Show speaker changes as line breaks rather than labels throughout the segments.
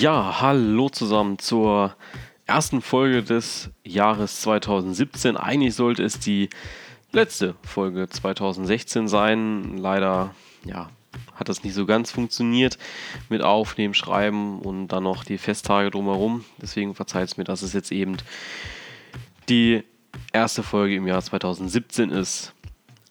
Ja, hallo zusammen zur ersten Folge des Jahres 2017. Eigentlich sollte es die letzte Folge 2016 sein. Leider ja, hat das nicht so ganz funktioniert mit Aufnehmen, Schreiben und dann noch die Festtage drumherum. Deswegen verzeiht es mir, dass es jetzt eben die erste Folge im Jahr 2017 ist.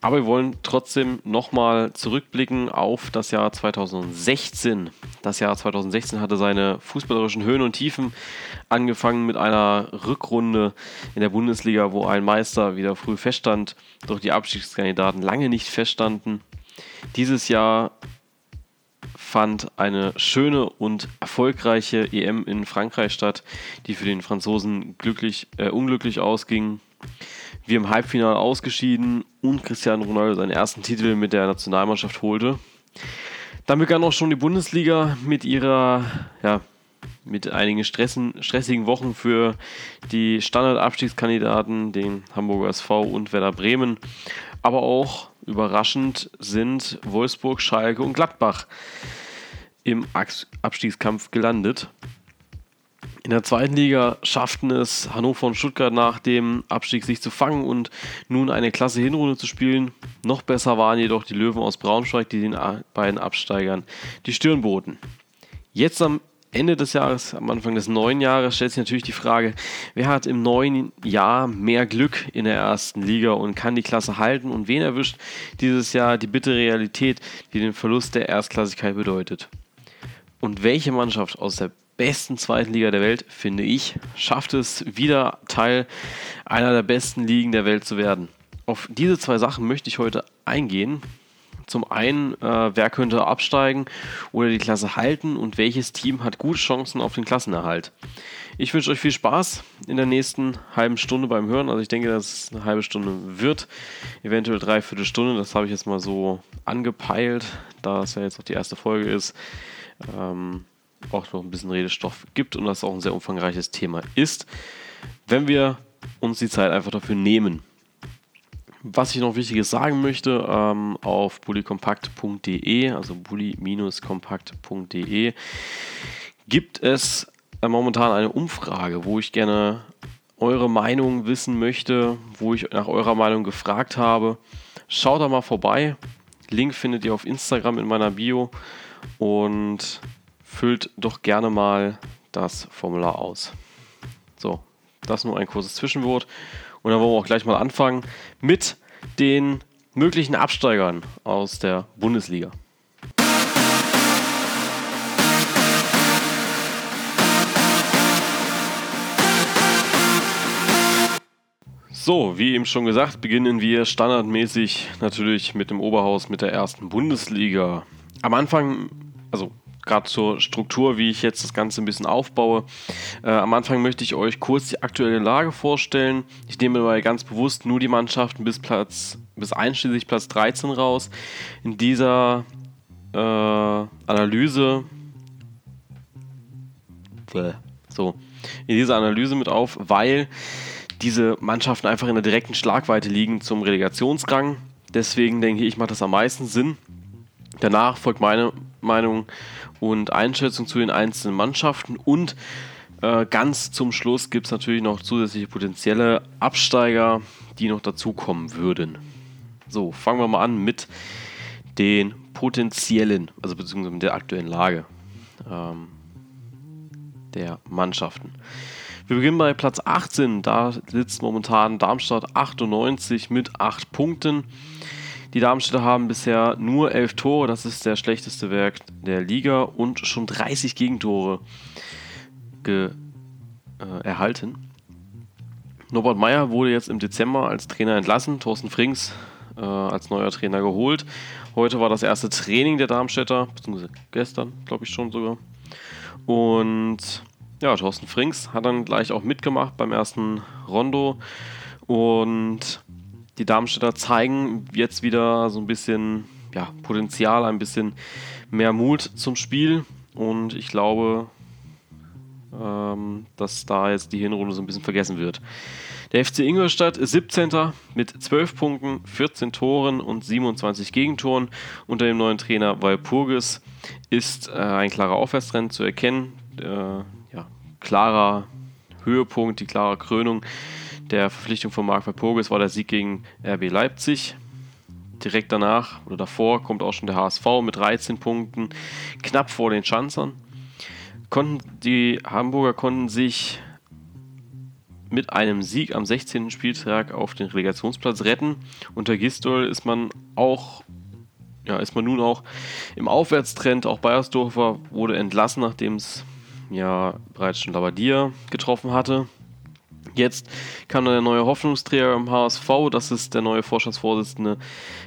Aber wir wollen trotzdem nochmal zurückblicken auf das Jahr 2016. Das Jahr 2016 hatte seine fußballerischen Höhen und Tiefen angefangen mit einer Rückrunde in der Bundesliga, wo ein Meister wieder früh feststand, doch die Abstiegskandidaten lange nicht feststanden. Dieses Jahr fand eine schöne und erfolgreiche EM in Frankreich statt, die für den Franzosen glücklich, äh, unglücklich ausging wir im Halbfinale ausgeschieden und Cristiano Ronaldo seinen ersten Titel mit der Nationalmannschaft holte. Dann begann auch schon die Bundesliga mit ihrer, ja, mit einigen Stressen, stressigen Wochen für die Standardabstiegskandidaten, den Hamburger SV und Werder Bremen. Aber auch überraschend sind Wolfsburg, Schalke und Gladbach im Abstiegskampf gelandet. In der zweiten Liga schafften es Hannover und Stuttgart nach dem Abstieg sich zu fangen und nun eine klasse Hinrunde zu spielen. Noch besser waren jedoch die Löwen aus Braunschweig, die den beiden Absteigern die Stirn boten. Jetzt am Ende des Jahres, am Anfang des neuen Jahres, stellt sich natürlich die Frage, wer hat im neuen Jahr mehr Glück in der ersten Liga und kann die Klasse halten und wen erwischt dieses Jahr die bittere Realität, die den Verlust der Erstklassigkeit bedeutet. Und welche Mannschaft aus der besten zweiten Liga der Welt, finde ich, schafft es wieder Teil einer der besten Ligen der Welt zu werden. Auf diese zwei Sachen möchte ich heute eingehen. Zum einen, äh, wer könnte absteigen oder die Klasse halten und welches Team hat gute Chancen auf den Klassenerhalt. Ich wünsche euch viel Spaß in der nächsten halben Stunde beim Hören. Also ich denke, dass es eine halbe Stunde wird, eventuell dreiviertel Stunde. Das habe ich jetzt mal so angepeilt, da es ja jetzt auch die erste Folge ist. Ähm, auch noch ein bisschen Redestoff gibt und das auch ein sehr umfangreiches Thema ist, wenn wir uns die Zeit einfach dafür nehmen. Was ich noch Wichtiges sagen möchte, ähm, auf bullykompakt.de, also bully-kompakt.de, gibt es äh, momentan eine Umfrage, wo ich gerne eure Meinung wissen möchte, wo ich nach eurer Meinung gefragt habe. Schaut da mal vorbei. Link findet ihr auf Instagram in meiner Bio. Und füllt doch gerne mal das Formular aus. So, das nur ein kurzes Zwischenwort. Und dann wollen wir auch gleich mal anfangen mit den möglichen Absteigern aus der Bundesliga. So, wie eben schon gesagt, beginnen wir standardmäßig natürlich mit dem Oberhaus mit der ersten Bundesliga. Am Anfang, also gerade zur Struktur, wie ich jetzt das Ganze ein bisschen aufbaue. Äh, am Anfang möchte ich euch kurz die aktuelle Lage vorstellen. Ich nehme dabei ganz bewusst nur die Mannschaften bis Platz, bis einschließlich Platz 13 raus. In dieser äh, Analyse so, in dieser Analyse mit auf, weil diese Mannschaften einfach in der direkten Schlagweite liegen zum Relegationsrang. Deswegen denke ich, macht das am meisten Sinn. Danach folgt meine Meinung und Einschätzung zu den einzelnen Mannschaften und äh, ganz zum Schluss gibt es natürlich noch zusätzliche potenzielle Absteiger, die noch dazukommen würden. So, fangen wir mal an mit den potenziellen, also beziehungsweise mit der aktuellen Lage ähm, der Mannschaften. Wir beginnen bei Platz 18, da sitzt momentan Darmstadt 98 mit 8 Punkten. Die Darmstädter haben bisher nur 11 Tore, das ist der schlechteste Werk der Liga und schon 30 Gegentore ge, äh, erhalten. Norbert Meyer wurde jetzt im Dezember als Trainer entlassen, Thorsten Frings äh, als neuer Trainer geholt. Heute war das erste Training der Darmstädter, beziehungsweise gestern, glaube ich schon sogar. Und ja, Thorsten Frings hat dann gleich auch mitgemacht beim ersten Rondo Und die Darmstädter zeigen jetzt wieder so ein bisschen ja, Potenzial, ein bisschen mehr Mut zum Spiel. Und ich glaube, ähm, dass da jetzt die Hinrunde so ein bisschen vergessen wird. Der FC Ingolstadt ist 17. mit 12 Punkten, 14 Toren und 27 Gegentoren. Unter dem neuen Trainer Walpurgis ist äh, ein klarer Aufwärtstrend zu erkennen. Äh, ja, klarer Höhepunkt, die klare Krönung der Verpflichtung von Marc Walpurgis war der Sieg gegen RB Leipzig. Direkt danach oder davor kommt auch schon der HSV mit 13 Punkten, knapp vor den Schanzern. Konnten, die Hamburger konnten sich mit einem Sieg am 16. Spieltag auf den Relegationsplatz retten. Unter Gistol ist man auch ja, ist man nun auch im Aufwärtstrend. Auch Bayersdorfer wurde entlassen, nachdem es ja bereits schon Labadia getroffen hatte. Jetzt kam dann der neue Hoffnungsträger im HSV, das ist der neue Vorstandsvorsitzende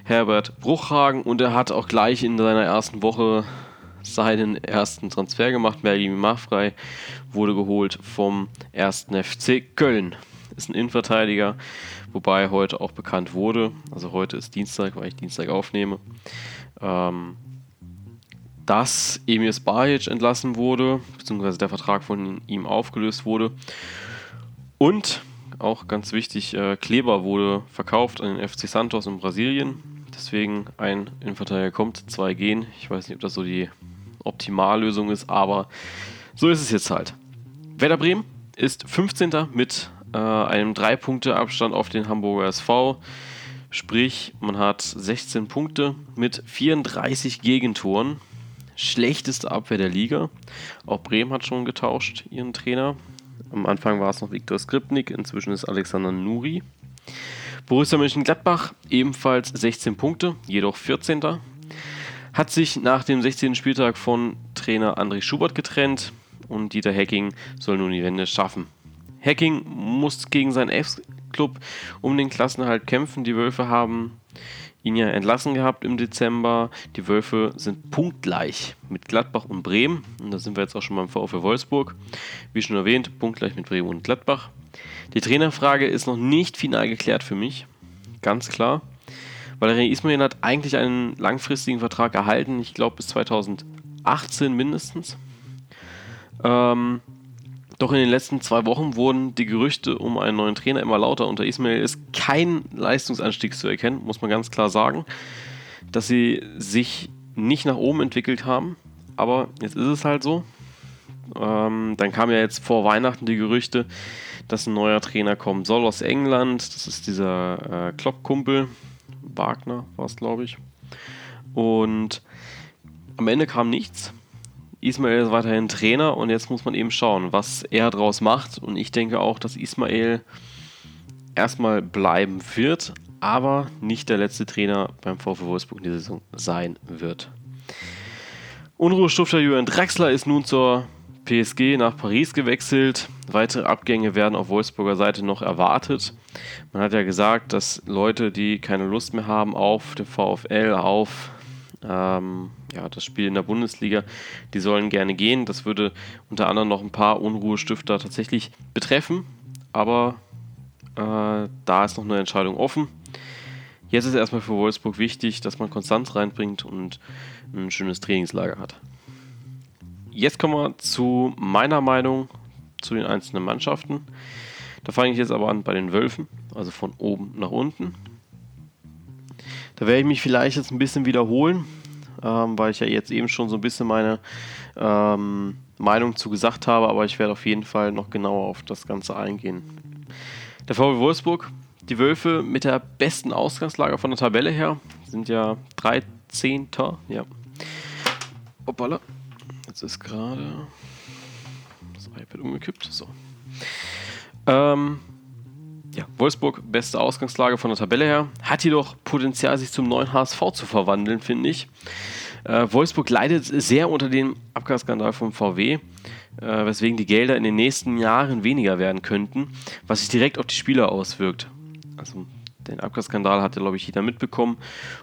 Herbert Bruchhagen und er hat auch gleich in seiner ersten Woche seinen ersten Transfer gemacht. Merli Machfrei wurde geholt vom 1. FC Köln. Ist ein Innenverteidiger, wobei heute auch bekannt wurde, also heute ist Dienstag, weil ich Dienstag aufnehme, ähm, dass Emir Spajic entlassen wurde, beziehungsweise der Vertrag von ihm aufgelöst wurde. Und auch ganz wichtig, äh, Kleber wurde verkauft an den FC Santos in Brasilien. Deswegen ein Innenverteidiger kommt, zwei gehen. Ich weiß nicht, ob das so die Optimallösung ist, aber so ist es jetzt halt. Werder Bremen ist 15. mit äh, einem 3-Punkte-Abstand auf den Hamburger SV. Sprich, man hat 16 Punkte mit 34 Gegentoren. Schlechteste Abwehr der Liga. Auch Bremen hat schon getauscht, ihren Trainer. Am Anfang war es noch Viktor Skripnik, inzwischen ist Alexander Nuri. Borussia Mönchengladbach ebenfalls 16 Punkte, jedoch 14 hat sich nach dem 16. Spieltag von Trainer André Schubert getrennt und Dieter Hecking soll nun die Wende schaffen. Hacking muss gegen seinen Ex-Club um den Klassenhalt kämpfen. Die Wölfe haben ihn ja entlassen gehabt im Dezember. Die Wölfe sind punktgleich mit Gladbach und Bremen. Und da sind wir jetzt auch schon beim VfL Wolfsburg. Wie schon erwähnt, punktgleich mit Bremen und Gladbach. Die Trainerfrage ist noch nicht final geklärt für mich. Ganz klar. Valerie Ismail hat eigentlich einen langfristigen Vertrag erhalten, ich glaube bis 2018 mindestens. Ähm, doch in den letzten zwei Wochen wurden die Gerüchte um einen neuen Trainer immer lauter. Unter Ismail ist kein Leistungsanstieg zu erkennen, muss man ganz klar sagen. Dass sie sich nicht nach oben entwickelt haben, aber jetzt ist es halt so. Ähm, dann kam ja jetzt vor Weihnachten die Gerüchte, dass ein neuer Trainer kommen soll aus England. Das ist dieser äh, Klopp-Kumpel, Wagner war es, glaube ich. Und am Ende kam nichts. Ismail ist weiterhin Trainer und jetzt muss man eben schauen, was er daraus macht. Und ich denke auch, dass Ismail erstmal bleiben wird, aber nicht der letzte Trainer beim VfW Wolfsburg in dieser Saison sein wird. Unruhestifter Jürgen Draxler ist nun zur PSG nach Paris gewechselt. Weitere Abgänge werden auf Wolfsburger Seite noch erwartet. Man hat ja gesagt, dass Leute, die keine Lust mehr haben auf den VfL, auf ähm, ja, das Spiel in der Bundesliga, die sollen gerne gehen. Das würde unter anderem noch ein paar Unruhestifter tatsächlich betreffen, aber äh, da ist noch eine Entscheidung offen. Jetzt ist erstmal für Wolfsburg wichtig, dass man Konstanz reinbringt und ein schönes Trainingslager hat. Jetzt kommen wir zu meiner Meinung zu den einzelnen Mannschaften. Da fange ich jetzt aber an bei den Wölfen, also von oben nach unten. Da werde ich mich vielleicht jetzt ein bisschen wiederholen, ähm, weil ich ja jetzt eben schon so ein bisschen meine ähm, Meinung zu gesagt habe, aber ich werde auf jeden Fall noch genauer auf das Ganze eingehen. Der VW Wolfsburg, die Wölfe mit der besten Ausgangslage von der Tabelle her, sind ja 13. Ja. Hoppala. Jetzt ist gerade das iPad umgekippt. So. Ähm, ja, Wolfsburg, beste Ausgangslage von der Tabelle her. Hat jedoch Potenzial, sich zum neuen HSV zu verwandeln, finde ich. Äh, Wolfsburg leidet sehr unter dem Abgasskandal vom VW, äh, weswegen die Gelder in den nächsten Jahren weniger werden könnten, was sich direkt auf die Spieler auswirkt. Also den Abgasskandal hat ja, glaube ich, jeder mitbekommen.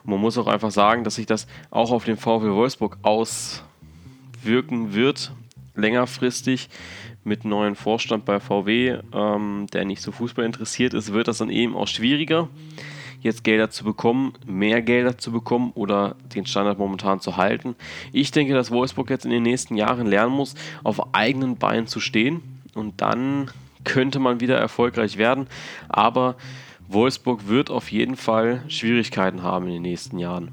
Und man muss auch einfach sagen, dass sich das auch auf den VW Wolfsburg auswirken wird. Längerfristig mit neuen Vorstand bei VW, ähm, der nicht so Fußball interessiert ist, wird das dann eben auch schwieriger, jetzt Gelder zu bekommen, mehr Gelder zu bekommen oder den Standard momentan zu halten. Ich denke, dass Wolfsburg jetzt in den nächsten Jahren lernen muss, auf eigenen Beinen zu stehen und dann könnte man wieder erfolgreich werden. Aber Wolfsburg wird auf jeden Fall Schwierigkeiten haben in den nächsten Jahren.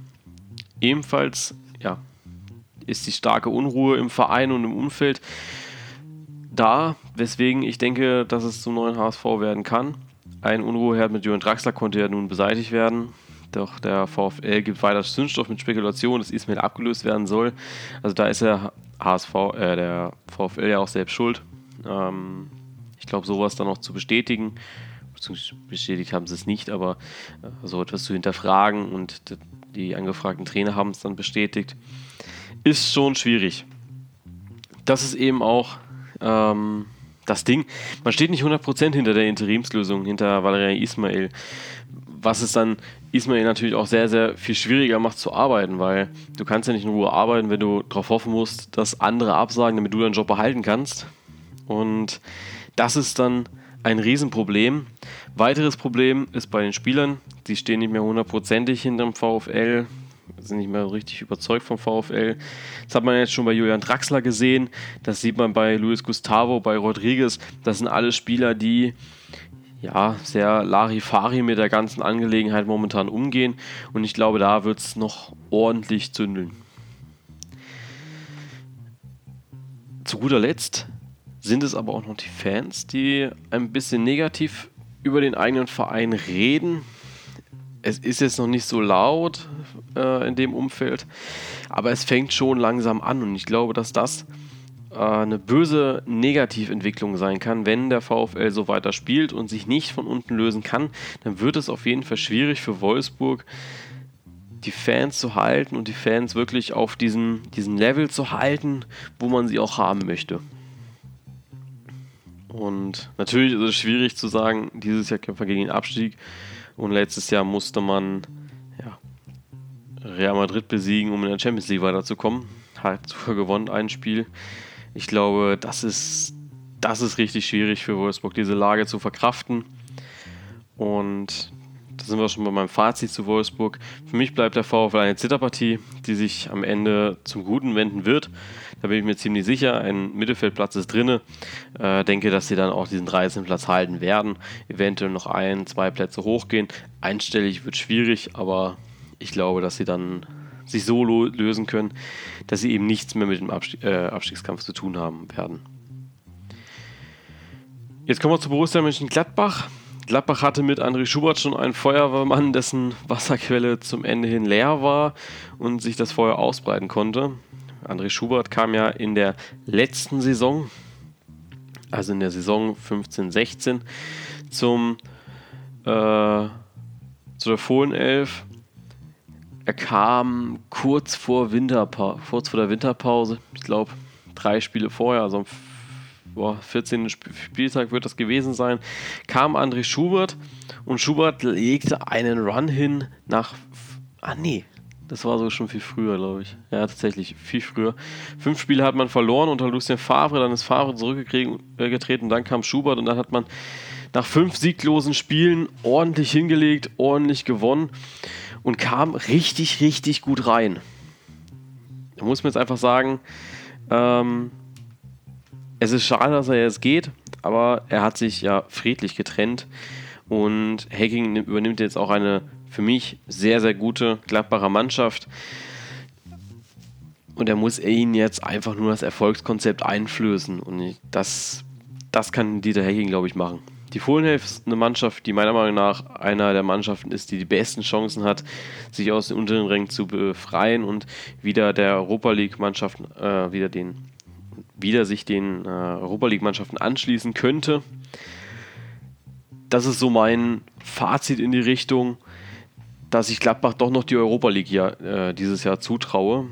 Ebenfalls ja, ist die starke Unruhe im Verein und im Umfeld da, weswegen ich denke, dass es zum neuen HSV werden kann. Ein Unruheherd mit Jürgen Draxler konnte ja nun beseitigt werden. Doch der VfL gibt weiter Zündstoff mit Spekulation, dass Ismail abgelöst werden soll. Also da ist der HSV, äh, der VfL ja auch selbst schuld. Ähm, ich glaube, sowas dann noch zu bestätigen, bestätigt haben sie es nicht, aber äh, so etwas zu hinterfragen und die angefragten Trainer haben es dann bestätigt, ist schon schwierig. Das ist eben auch ähm, das Ding. Man steht nicht 100% hinter der Interimslösung, hinter Valerian Ismail, was es dann Ismail natürlich auch sehr, sehr viel schwieriger macht zu arbeiten, weil du kannst ja nicht in Ruhe arbeiten, wenn du darauf hoffen musst, dass andere absagen, damit du deinen Job behalten kannst. Und das ist dann ein Riesenproblem. Weiteres Problem ist bei den Spielern, die stehen nicht mehr hundertprozentig hinter dem VfL, sind nicht mehr richtig überzeugt vom VfL. Das hat man jetzt schon bei Julian Draxler gesehen, das sieht man bei Luis Gustavo, bei Rodriguez. Das sind alle Spieler, die ja, sehr Larifari mit der ganzen Angelegenheit momentan umgehen und ich glaube, da wird es noch ordentlich zündeln. Zu guter Letzt sind es aber auch noch die Fans, die ein bisschen negativ über den eigenen Verein reden. Es ist jetzt noch nicht so laut äh, in dem Umfeld, aber es fängt schon langsam an und ich glaube, dass das äh, eine böse Negativentwicklung sein kann, wenn der VfL so weiter spielt und sich nicht von unten lösen kann, dann wird es auf jeden Fall schwierig für Wolfsburg, die Fans zu halten und die Fans wirklich auf diesen, diesen Level zu halten, wo man sie auch haben möchte. Und natürlich ist es schwierig zu sagen, dieses Jahr kämpfen wir gegen den Abstieg. Und letztes Jahr musste man Real Madrid besiegen, um in der Champions League weiterzukommen. Hat sogar gewonnen ein Spiel. Ich glaube, das ist, das ist richtig schwierig für Wolfsburg, diese Lage zu verkraften. Und da sind wir schon bei meinem Fazit zu Wolfsburg. Für mich bleibt der VfL eine Zitterpartie, die sich am Ende zum Guten wenden wird. Da bin ich mir ziemlich sicher. Ein Mittelfeldplatz ist drin. Äh, denke, dass sie dann auch diesen 13. Platz halten werden. Eventuell noch ein, zwei Plätze hochgehen. Einstellig wird schwierig, aber ich glaube, dass sie dann sich so lösen können, dass sie eben nichts mehr mit dem Abstieg, äh, Abstiegskampf zu tun haben werden. Jetzt kommen wir zu Borussia Mönchengladbach. Gladbach hatte mit André Schubert schon einen Feuerwehrmann, dessen Wasserquelle zum Ende hin leer war und sich das Feuer ausbreiten konnte. André Schubert kam ja in der letzten Saison, also in der Saison 15-16, zum äh, zu der Fohlenelf. Er kam kurz vor, Winterpa kurz vor der Winterpause, ich glaube drei Spiele vorher, also am boah, 14. Spieltag wird das gewesen sein, kam André Schubert und Schubert legte einen Run hin nach. Ah, nee. Das war so schon viel früher, glaube ich. Ja, tatsächlich, viel früher. Fünf Spiele hat man verloren unter Lucien Favre, dann ist Favre zurückgetreten, dann kam Schubert und dann hat man nach fünf sieglosen Spielen ordentlich hingelegt, ordentlich gewonnen und kam richtig, richtig gut rein. Da muss man jetzt einfach sagen, ähm, es ist schade, dass er jetzt geht, aber er hat sich ja friedlich getrennt und Hacking übernimmt jetzt auch eine für mich sehr, sehr gute Gladbacher Mannschaft. Und er muss ihnen jetzt einfach nur das Erfolgskonzept einflößen. Und das, das kann Dieter Hacking, glaube ich, machen. Die Fohlenhelf ist eine Mannschaft, die meiner Meinung nach einer der Mannschaften ist, die die besten Chancen hat, sich aus den unteren Rängen zu befreien und wieder der Europa League-Mannschaften, äh, wieder den wieder sich den äh, Europa League-Mannschaften anschließen könnte. Das ist so mein Fazit in die Richtung, dass ich Gladbach doch noch die Europa League ja, äh, dieses Jahr zutraue.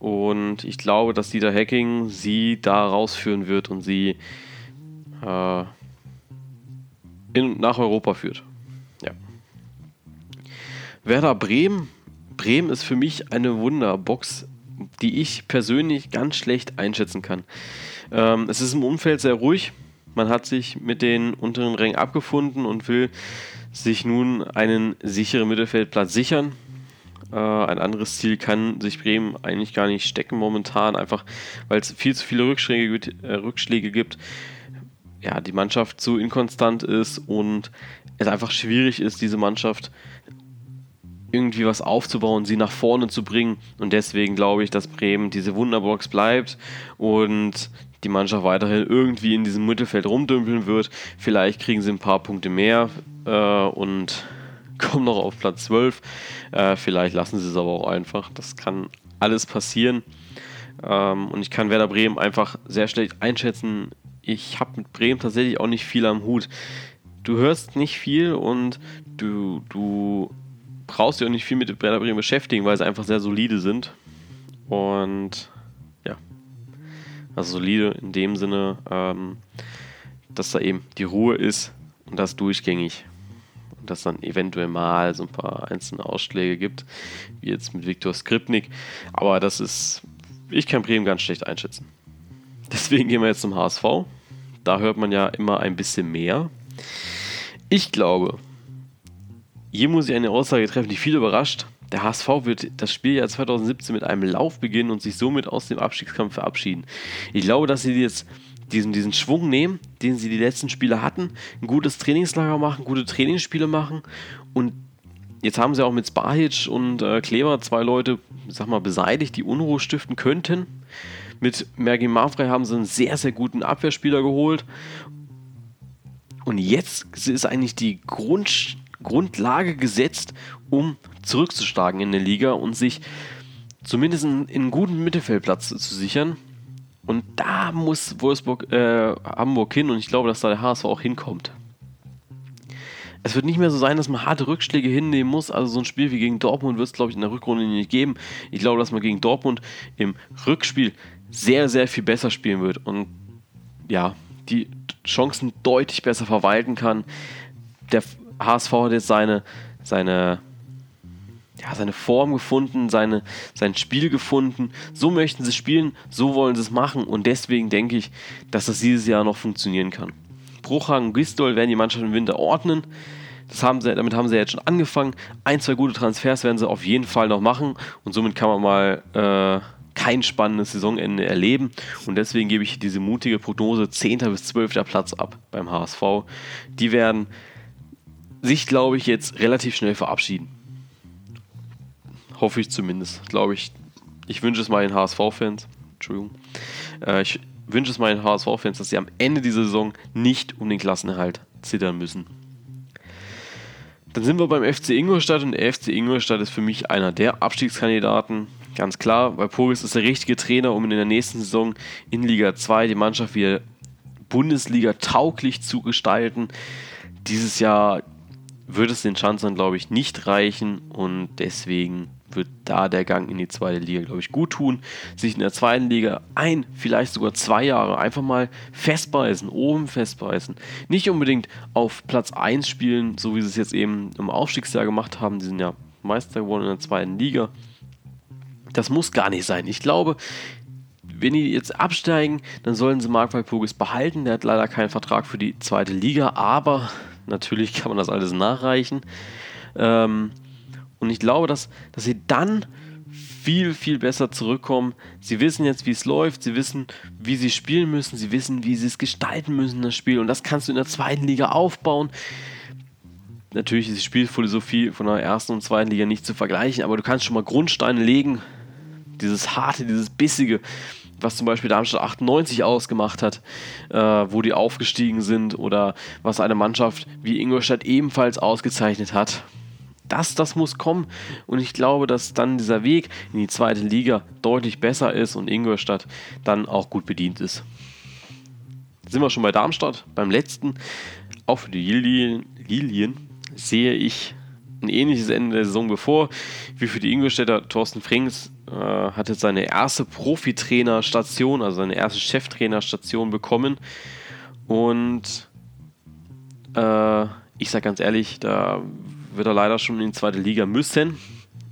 Und ich glaube, dass Dieter Hacking sie da rausführen wird und sie äh, in, nach Europa führt. Ja. Werder Bremen. Bremen ist für mich eine Wunderbox die ich persönlich ganz schlecht einschätzen kann. Ähm, es ist im Umfeld sehr ruhig. Man hat sich mit den unteren Rängen abgefunden und will sich nun einen sicheren Mittelfeldplatz sichern. Äh, ein anderes Ziel kann sich Bremen eigentlich gar nicht stecken momentan, einfach weil es viel zu viele Rückschläge, äh, Rückschläge gibt. Ja, die Mannschaft zu inkonstant ist und es einfach schwierig ist, diese Mannschaft irgendwie was aufzubauen, sie nach vorne zu bringen. Und deswegen glaube ich, dass Bremen diese Wunderbox bleibt und die Mannschaft weiterhin irgendwie in diesem Mittelfeld rumdümpeln wird. Vielleicht kriegen sie ein paar Punkte mehr äh, und kommen noch auf Platz 12. Äh, vielleicht lassen sie es aber auch einfach. Das kann alles passieren. Ähm, und ich kann Werder Bremen einfach sehr schlecht einschätzen. Ich habe mit Bremen tatsächlich auch nicht viel am Hut. Du hörst nicht viel und du, du brauchst dich auch nicht viel mit Werder Bremen beschäftigen, weil sie einfach sehr solide sind. Und ja, also solide in dem Sinne, ähm, dass da eben die Ruhe ist und das durchgängig. Und dass dann eventuell mal so ein paar einzelne Ausschläge gibt, wie jetzt mit Viktor Skripnik. Aber das ist, ich kann Bremen ganz schlecht einschätzen. Deswegen gehen wir jetzt zum HSV. Da hört man ja immer ein bisschen mehr. Ich glaube, hier muss ich eine Aussage treffen, die viel überrascht. Der HSV wird das Spieljahr 2017 mit einem Lauf beginnen und sich somit aus dem Abstiegskampf verabschieden. Ich glaube, dass sie jetzt diesen, diesen Schwung nehmen, den sie die letzten Spiele hatten, ein gutes Trainingslager machen, gute Trainingsspiele machen und jetzt haben sie auch mit Spahic und äh, Kleber zwei Leute, sag mal, beseitigt, die Unruhe stiften könnten. Mit Mergi Mafrey haben sie einen sehr, sehr guten Abwehrspieler geholt. Und jetzt ist eigentlich die Grund, Grundlage gesetzt, um zurückzuschlagen in der Liga und sich zumindest in, in einen guten Mittelfeldplatz zu sichern. Und da muss Wolfsburg, äh, Hamburg hin und ich glaube, dass da der HSV auch hinkommt. Es wird nicht mehr so sein, dass man harte Rückschläge hinnehmen muss. Also so ein Spiel wie gegen Dortmund wird es, glaube ich, in der Rückrunde nicht geben. Ich glaube, dass man gegen Dortmund im Rückspiel sehr, sehr viel besser spielen wird und ja, die Chancen deutlich besser verwalten kann. Der HSV hat jetzt seine, seine, ja, seine Form gefunden, seine, sein Spiel gefunden. So möchten sie spielen, so wollen sie es machen und deswegen denke ich, dass das dieses Jahr noch funktionieren kann. Bruchhagen und Gistol werden die Mannschaft im Winter ordnen. Das haben sie, damit haben sie jetzt schon angefangen. Ein, zwei gute Transfers werden sie auf jeden Fall noch machen und somit kann man mal äh, kein spannendes Saisonende erleben. Und deswegen gebe ich diese mutige Prognose 10. bis 12. Platz ab beim HSV. Die werden sich, glaube ich, jetzt relativ schnell verabschieden. Hoffe ich zumindest. Glaube ich. Ich wünsche es meinen HSV-Fans. Entschuldigung. Äh, ich wünsche es meinen HSV-Fans, dass sie am Ende dieser Saison nicht um den Klassenerhalt zittern müssen. Dann sind wir beim FC Ingolstadt und der FC Ingolstadt ist für mich einer der Abstiegskandidaten. Ganz klar, weil Pogis ist der richtige Trainer, um in der nächsten Saison in Liga 2 die Mannschaft wieder Bundesliga tauglich zu gestalten. Dieses Jahr wird es den Schanzern, glaube ich, nicht reichen und deswegen wird da der Gang in die zweite Liga, glaube ich, gut tun. Sich in der zweiten Liga ein, vielleicht sogar zwei Jahre einfach mal festbeißen, oben festbeißen. Nicht unbedingt auf Platz 1 spielen, so wie sie es jetzt eben im Aufstiegsjahr gemacht haben. Die sind ja Meister geworden in der zweiten Liga. Das muss gar nicht sein. Ich glaube, wenn die jetzt absteigen, dann sollen sie Mark Walpurgis behalten. Der hat leider keinen Vertrag für die zweite Liga, aber Natürlich kann man das alles nachreichen. Ähm, und ich glaube, dass, dass sie dann viel, viel besser zurückkommen. Sie wissen jetzt, wie es läuft, sie wissen, wie sie spielen müssen, sie wissen, wie sie es gestalten müssen, das Spiel. Und das kannst du in der zweiten Liga aufbauen. Natürlich ist die Spielphilosophie von der ersten und zweiten Liga nicht zu vergleichen, aber du kannst schon mal Grundsteine legen. Dieses harte, dieses bissige, was zum Beispiel Darmstadt 98 ausgemacht hat, äh, wo die aufgestiegen sind oder was eine Mannschaft wie Ingolstadt ebenfalls ausgezeichnet hat. Das, das muss kommen und ich glaube, dass dann dieser Weg in die zweite Liga deutlich besser ist und Ingolstadt dann auch gut bedient ist. Sind wir schon bei Darmstadt, beim letzten. Auch für die Lilien, Lilien sehe ich ein ähnliches Ende der Saison bevor wie für die Ingolstädter. Thorsten Frings äh, hat jetzt seine erste Profitrainerstation, also seine erste Cheftrainerstation bekommen. Und äh, ich sage ganz ehrlich, da wird er leider schon in die zweite Liga müssen.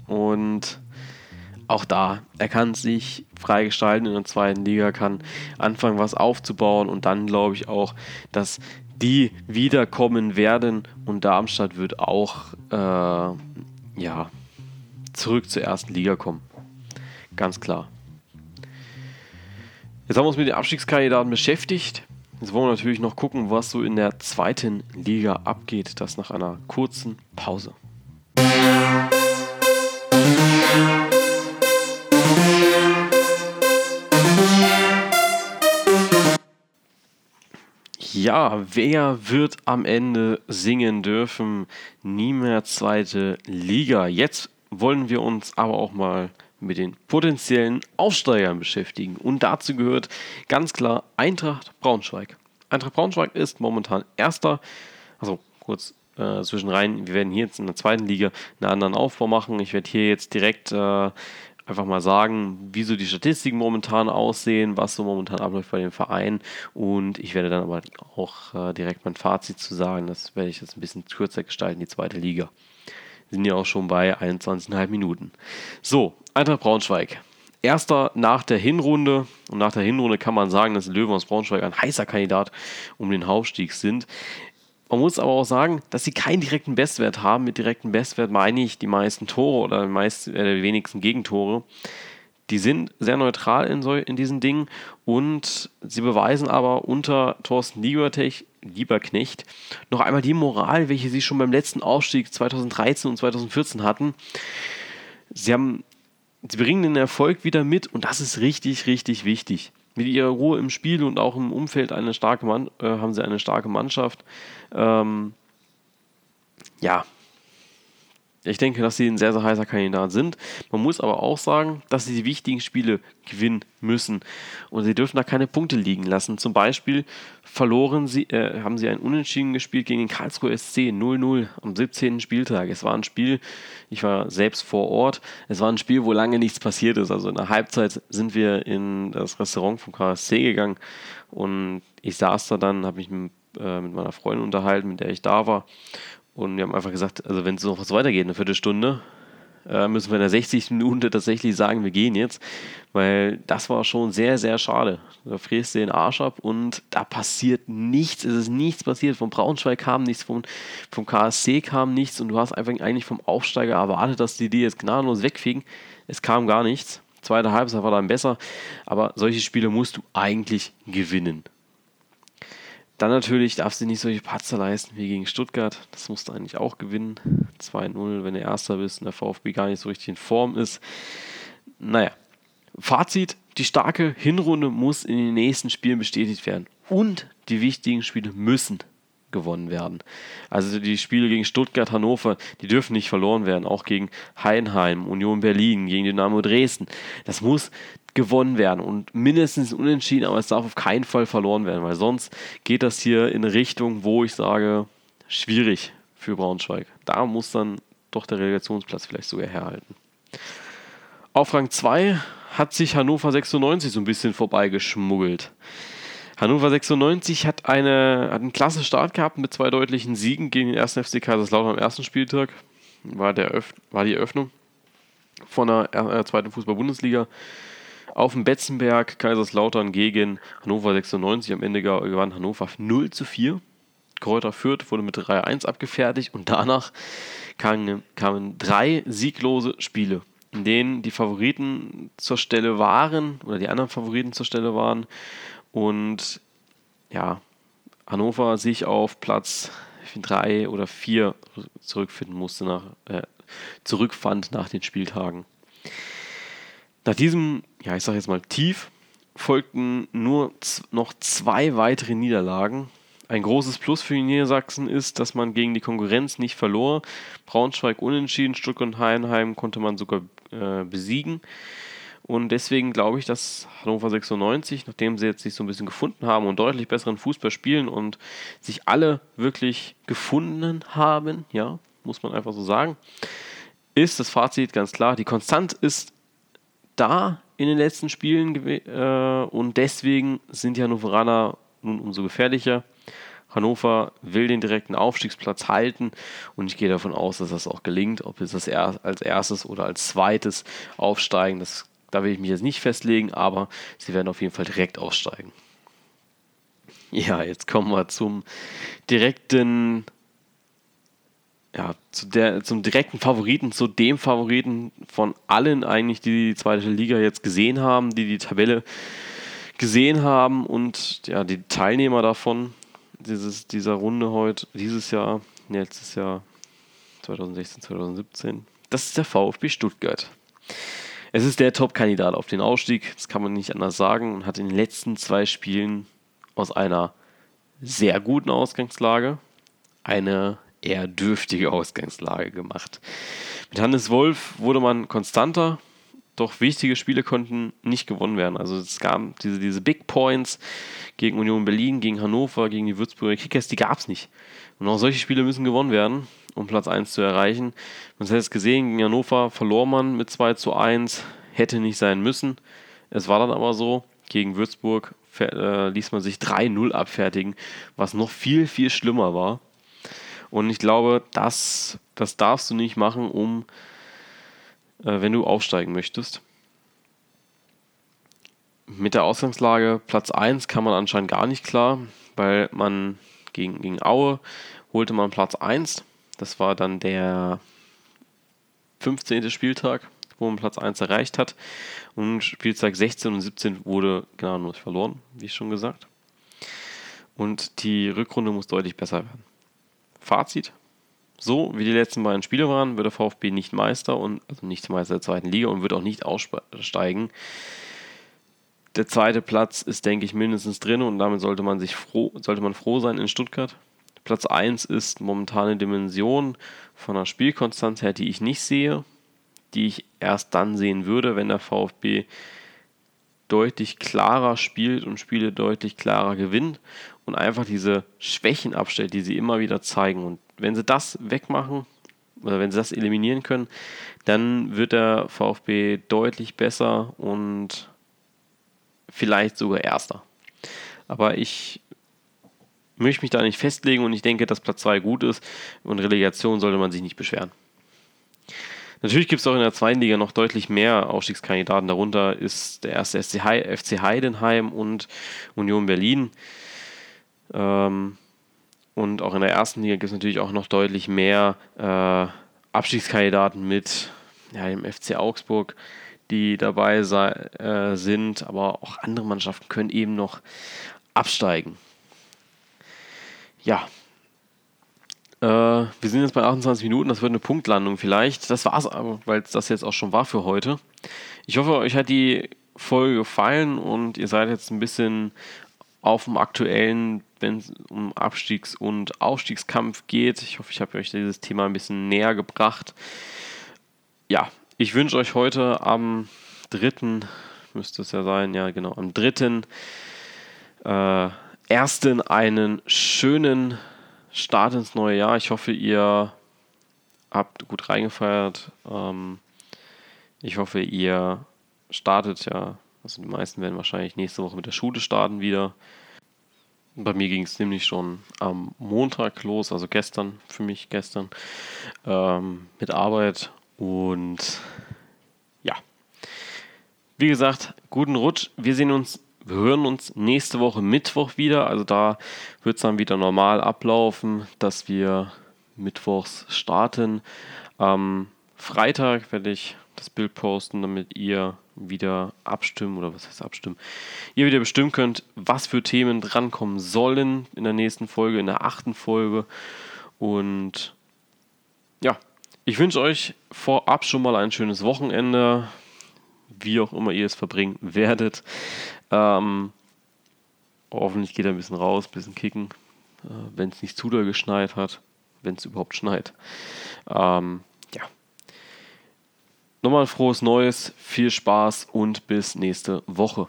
Und auch da, er kann sich freigestalten in der zweiten Liga, kann anfangen, was aufzubauen und dann glaube ich auch, dass die wiederkommen werden und Darmstadt wird auch äh, ja, zurück zur ersten Liga kommen. Ganz klar. Jetzt haben wir uns mit den Abstiegskandidaten beschäftigt. Jetzt wollen wir natürlich noch gucken, was so in der zweiten Liga abgeht. Das nach einer kurzen Pause. Ja, wer wird am Ende singen dürfen? Nie mehr zweite Liga. Jetzt wollen wir uns aber auch mal mit den potenziellen Aufsteigern beschäftigen. Und dazu gehört ganz klar Eintracht Braunschweig. Eintracht Braunschweig ist momentan erster. Also kurz äh, zwischenrein, wir werden hier jetzt in der zweiten Liga einen anderen Aufbau machen. Ich werde hier jetzt direkt äh, einfach mal sagen, wie so die Statistiken momentan aussehen, was so momentan abläuft bei dem Verein und ich werde dann aber auch äh, direkt mein Fazit zu sagen, das werde ich jetzt ein bisschen kürzer gestalten, die zweite Liga. Wir sind ja auch schon bei 21,5 Minuten. So, Eintracht Braunschweig. Erster nach der Hinrunde und nach der Hinrunde kann man sagen, dass Löwen aus Braunschweig ein heißer Kandidat um den Aufstieg sind. Man muss aber auch sagen, dass sie keinen direkten Bestwert haben. Mit direkten Bestwert meine ich die meisten Tore oder die, meist, äh, die wenigsten Gegentore. Die sind sehr neutral in, so, in diesen Dingen und sie beweisen aber unter Thorsten Liebertech, Lieberknecht noch einmal die Moral, welche sie schon beim letzten Aufstieg 2013 und 2014 hatten. Sie haben sie bringen den Erfolg wieder mit und das ist richtig, richtig wichtig mit ihrer Ruhe im Spiel und auch im Umfeld eine starke Mann, äh, haben sie eine starke Mannschaft. Ähm, ja, ich denke, dass sie ein sehr, sehr heißer Kandidat sind. Man muss aber auch sagen, dass sie die wichtigen Spiele gewinnen müssen. Und sie dürfen da keine Punkte liegen lassen. Zum Beispiel verloren sie, äh, haben sie ein Unentschieden gespielt gegen den Karlsruhe SC 0-0 am 17. Spieltag. Es war ein Spiel, ich war selbst vor Ort, es war ein Spiel, wo lange nichts passiert ist. Also in der Halbzeit sind wir in das Restaurant vom KSC gegangen und ich saß da dann, habe mich mit, äh, mit meiner Freundin unterhalten, mit der ich da war. Und wir haben einfach gesagt, also wenn es noch was weitergeht, eine Viertelstunde, äh, müssen wir in der 60. Minute tatsächlich sagen, wir gehen jetzt. Weil das war schon sehr, sehr schade. Da fräst du den Arsch ab und da passiert nichts. Es ist nichts passiert. Vom Braunschweig kam nichts, vom, vom KSC kam nichts und du hast einfach eigentlich vom Aufsteiger erwartet, dass die die jetzt gnadenlos wegfegen. Es kam gar nichts. Zweite Halbzeit war dann besser. Aber solche Spiele musst du eigentlich gewinnen. Dann natürlich darfst du nicht solche Patzer leisten wie gegen Stuttgart. Das musst du eigentlich auch gewinnen. 2-0, wenn du Erster bist und der VfB gar nicht so richtig in Form ist. Naja, Fazit: Die starke Hinrunde muss in den nächsten Spielen bestätigt werden. Und die wichtigen Spiele müssen gewonnen werden. Also die Spiele gegen Stuttgart, Hannover, die dürfen nicht verloren werden. Auch gegen Heinheim, Union Berlin, gegen Dynamo Dresden. Das muss gewonnen werden und mindestens unentschieden, aber es darf auf keinen Fall verloren werden, weil sonst geht das hier in Richtung, wo ich sage, schwierig für Braunschweig. Da muss dann doch der Relegationsplatz vielleicht sogar herhalten. Auf Rang 2 hat sich Hannover 96 so ein bisschen vorbeigeschmuggelt. Hannover 96 hat, eine, hat einen klasse Start gehabt mit zwei deutlichen Siegen gegen den 1. FC Kaiserslautern am ersten Spieltag. War, der war die Eröffnung von der äh, zweiten Fußball-Bundesliga auf dem Betzenberg, Kaiserslautern gegen Hannover 96. Am Ende gewann Hannover 0 zu 4. Kräuter Fürth wurde mit 3-1 abgefertigt und danach kamen, kamen drei sieglose Spiele, in denen die Favoriten zur Stelle waren oder die anderen Favoriten zur Stelle waren und ja, Hannover sich auf Platz 3 oder 4 zurückfinden musste nach, äh, zurückfand nach den Spieltagen. Nach diesem, ja, ich sage jetzt mal tief, folgten nur noch zwei weitere Niederlagen. Ein großes Plus für die Niedersachsen ist, dass man gegen die Konkurrenz nicht verlor. Braunschweig unentschieden, Stuttgart und Heidenheim konnte man sogar äh, besiegen. Und deswegen glaube ich, dass Hannover 96, nachdem sie jetzt sich so ein bisschen gefunden haben und deutlich besseren Fußball spielen und sich alle wirklich gefunden haben, ja, muss man einfach so sagen, ist das Fazit ganz klar. Die Konstant ist da in den letzten Spielen äh, und deswegen sind die Hannoveraner nun umso gefährlicher. Hannover will den direkten Aufstiegsplatz halten und ich gehe davon aus, dass das auch gelingt. Ob es das als erstes oder als zweites aufsteigen, das, da will ich mich jetzt nicht festlegen, aber sie werden auf jeden Fall direkt aufsteigen. Ja, jetzt kommen wir zum direkten, ja, zu der, zum direkten Favoriten, zu dem Favoriten von allen eigentlich, die die zweite Liga jetzt gesehen haben, die die Tabelle gesehen haben und ja, die Teilnehmer davon dieses, dieser Runde heute, dieses Jahr, letztes Jahr 2016, 2017, das ist der VfB Stuttgart. Es ist der Top-Kandidat auf den Ausstieg, das kann man nicht anders sagen, und hat in den letzten zwei Spielen aus einer sehr guten Ausgangslage eine eher dürftige Ausgangslage gemacht. Mit Hannes Wolf wurde man konstanter, doch wichtige Spiele konnten nicht gewonnen werden. Also es gab diese, diese Big Points gegen Union Berlin, gegen Hannover, gegen die Würzburger Kickers, die gab es nicht. Und auch solche Spiele müssen gewonnen werden, um Platz 1 zu erreichen. Man hat es gesehen, gegen Hannover verlor man mit 2 zu 1, hätte nicht sein müssen. Es war dann aber so, gegen Würzburg äh, ließ man sich 3-0 abfertigen, was noch viel, viel schlimmer war. Und ich glaube, das, das darfst du nicht machen, um wenn du aufsteigen möchtest. Mit der Ausgangslage Platz 1 kann man anscheinend gar nicht klar, weil man gegen, gegen Aue holte man Platz 1. Das war dann der 15. Spieltag, wo man Platz 1 erreicht hat. Und Spieltag 16 und 17 wurde genau nur verloren, wie schon gesagt. Und die Rückrunde muss deutlich besser werden. Fazit: so wie die letzten beiden Spiele waren, wird der VfB nicht Meister und also nicht Meister der zweiten Liga und wird auch nicht aussteigen. Der zweite Platz ist, denke ich, mindestens drin und damit sollte man sich froh, sollte man froh sein in Stuttgart. Platz 1 ist momentane Dimension von der Spielkonstanz her, die ich nicht sehe, die ich erst dann sehen würde, wenn der VfB deutlich klarer spielt und Spiele deutlich klarer gewinnt und einfach diese Schwächen abstellt, die sie immer wieder zeigen. Und wenn sie das wegmachen oder wenn sie das eliminieren können, dann wird der VfB deutlich besser und vielleicht sogar erster. Aber ich möchte mich da nicht festlegen und ich denke, dass Platz 2 gut ist und Relegation sollte man sich nicht beschweren. Natürlich gibt es auch in der zweiten Liga noch deutlich mehr Aufstiegskandidaten. Darunter ist der erste FC Heidenheim und Union Berlin. Ähm, und auch in der ersten Liga gibt es natürlich auch noch deutlich mehr äh, Abstiegskandidaten mit ja, dem FC Augsburg, die dabei sei, äh, sind. Aber auch andere Mannschaften können eben noch absteigen. Ja. Äh, wir sind jetzt bei 28 Minuten, das wird eine Punktlandung vielleicht. Das war's aber, weil das jetzt auch schon war für heute. Ich hoffe, euch hat die Folge gefallen und ihr seid jetzt ein bisschen auf dem aktuellen, wenn es um Abstiegs- und Aufstiegskampf geht. Ich hoffe, ich habe euch dieses Thema ein bisschen näher gebracht. Ja, ich wünsche euch heute am 3. müsste es ja sein, ja genau, am 3. Äh, einen schönen Start ins neue Jahr. Ich hoffe, ihr habt gut reingefeiert. Ähm, ich hoffe, ihr startet ja also die meisten werden wahrscheinlich nächste Woche mit der Schule starten wieder. Bei mir ging es nämlich schon am Montag los, also gestern, für mich gestern, ähm, mit Arbeit. Und ja, wie gesagt, guten Rutsch. Wir sehen uns, wir hören uns nächste Woche Mittwoch wieder. Also da wird es dann wieder normal ablaufen, dass wir mittwochs starten. Am Freitag werde ich das Bild posten, damit ihr wieder abstimmen oder was heißt abstimmen, ihr wieder bestimmen könnt, was für Themen drankommen sollen in der nächsten Folge, in der achten Folge. Und ja, ich wünsche euch vorab schon mal ein schönes Wochenende, wie auch immer ihr es verbringen werdet. Ähm, hoffentlich geht er ein bisschen raus, ein bisschen kicken, äh, wenn es nicht zu doll geschneit hat, wenn es überhaupt schneit. Ähm. Nochmal frohes Neues, viel Spaß und bis nächste Woche.